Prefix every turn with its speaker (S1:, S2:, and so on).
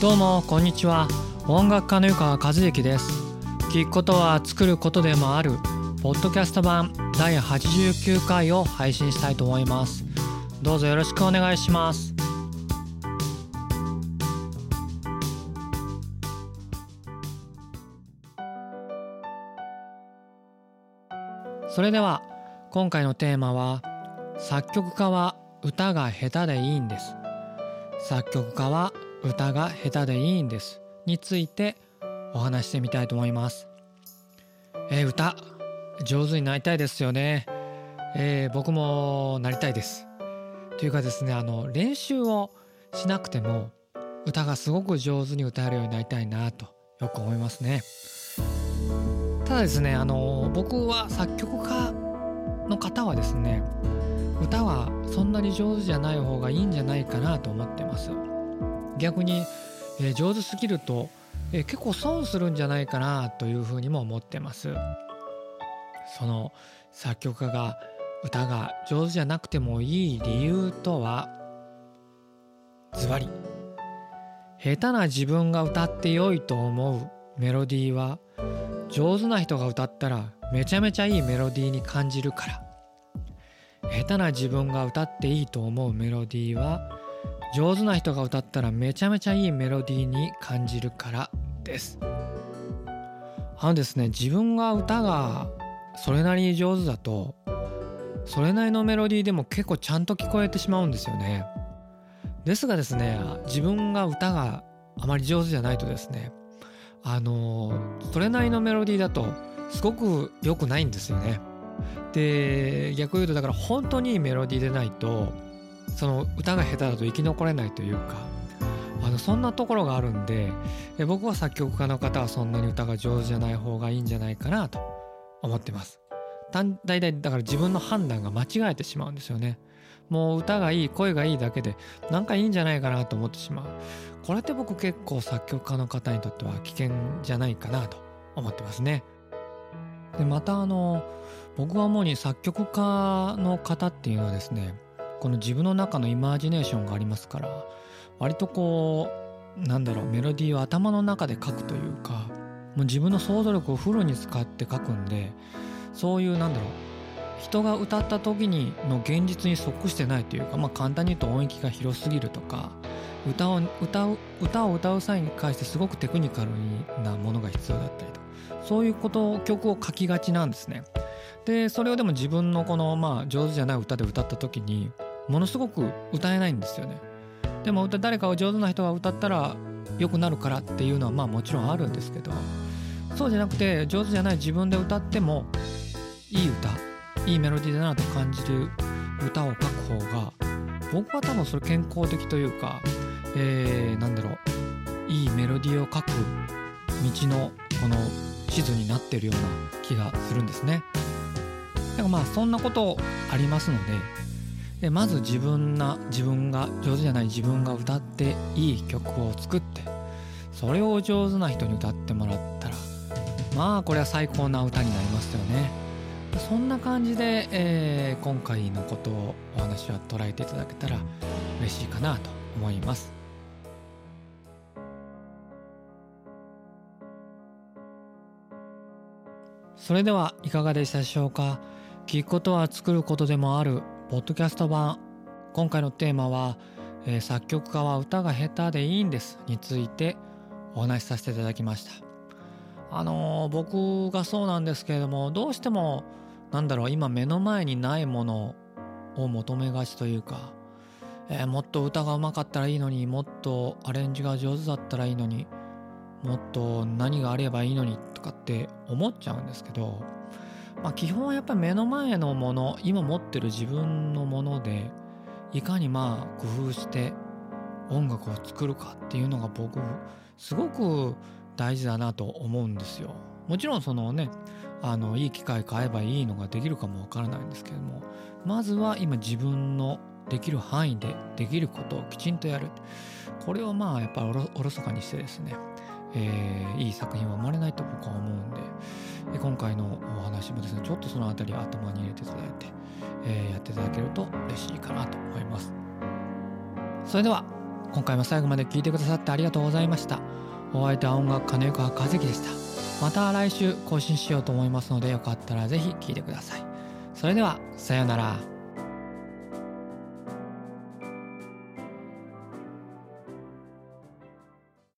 S1: どうもこんにちは。音楽家の湯川和之です。聞くことは作ることでもある。ポッドキャスト版第89回を配信したいと思います。どうぞよろしくお願いします。それでは今回のテーマは作曲家は歌が下手でいいんです。作曲家は歌が下手でいいんです。についてお話してみたいと思います。えー、歌。上手になりたいですよね。えー、僕もなりたいです。というかですねあの練習をしなくても歌がすごく上手に歌えるようになりたいなとよく思いますね。ただですねあの僕は作曲家の方はですね歌はそんなに上手じゃない方がいいんじゃないかなと思ってます。逆に、えー、上手すぎると、えー、結構損するんじゃないかなというふうにも思ってます。その作曲家が歌が上手じゃなくてもいい理由とはズバリ下手な自分が歌って良いと思うメロディーは上手な人が歌ったらめちゃめちゃいいメロディーに感じるから。下手な自分が歌っていいと思うメロディーは上手な人が歌ったらめちゃめちゃいいメロディーに感じるからです。あのですね自分が歌がそれなりに上手だとそれなりのメロディーでも結構ちゃんと聞こえてしまうんですよね。ですがですね自分が歌があまり上手じゃないとですねあのそれなりのメロディーだとすごく良くないんですよね。で逆言うとだから本当にいいメロディーでないとその歌が下手だと生き残れないというかあのそんなところがあるんでえ僕は作曲家の方はそんなに歌が上手じゃない方がいいんじゃないかなと思ってます。大体だから自分の判断が間違えてしまうんですよね。もう歌がいい声がいいだけでなんかいいんじゃないかなと思ってしまう。これって僕結構作曲家の方にとっては危険じゃないかなと思ってますね。でまたあの僕は主に作曲家の方っていうのはですねこの自分の中のイマジネーションがありますから割とこうなんだろうメロディーを頭の中で書くというかもう自分の想像力をフルに使って書くんでそういうなんだろう人が歌った時にの現実に即してないというか、まあ、簡単に言うと音域が広すぎるとか歌を歌う歌を歌う際に関してすごくテクニカルなものが必要だったりとそういうこと曲を書きがちなんですね。でそれをでも自分のこのまあ上手じゃない歌で歌った時にものすごく歌えないんですよね。でも誰かを上手な人が歌ったら良くなるからっていうのはまあもちろんあるんですけどそうじゃなくて上手じゃない自分で歌ってもいい歌いいメロディーだなと感じる歌を書く方が僕は多分それ健康的というか、えー、なんだろういいメロディーを書く道のこの地図になってるような気がするんですね。だからまあそんなことありますのででまず自分な自分が上手じゃない自分が歌っていい曲を作ってそれを上手な人に歌ってもらったらまあこれは最高な歌になりますよね。そんな感じで、えー、今回のことをお話は捉えていただけたら嬉しいかなと思います。それではいかがでしたでしょうか？聞くことは作ることでもある。ポッドキャスト版。今回のテーマは、えー、作曲家は歌が下手でいいんですについてお話しさせていただきました。あのー、僕がそうなんですけれどもどうしてもなんだろう今目の前にないものを求めがちというか、えー、もっと歌がうまかったらいいのにもっとアレンジが上手だったらいいのにもっと何があればいいのにとかって思っちゃうんですけどまあ、基本はやっぱり目の前のもの今持ってる自分のものでいかにまあ工夫して音楽を作るかっていうのが僕すごく大事だなと思うんですよ。もちろんそのねあのいい機会買えばいいのができるかもわからないんですけどもまずは今自分のできる範囲でできることをきちんとやるこれをまあやっぱりおろそかにしてですねえー、いい作品は生まれないと僕は思うんで、え今回のお話もですねちょっとその辺り頭に入れていただいて、えー、やっていただけると嬉しいかなと思います。それでは今回も最後まで聞いてくださってありがとうございました。お相手は音楽家の横川和樹でした。また来週更新しようと思いますのでよかったらぜひ聴いてください。それではさようなら。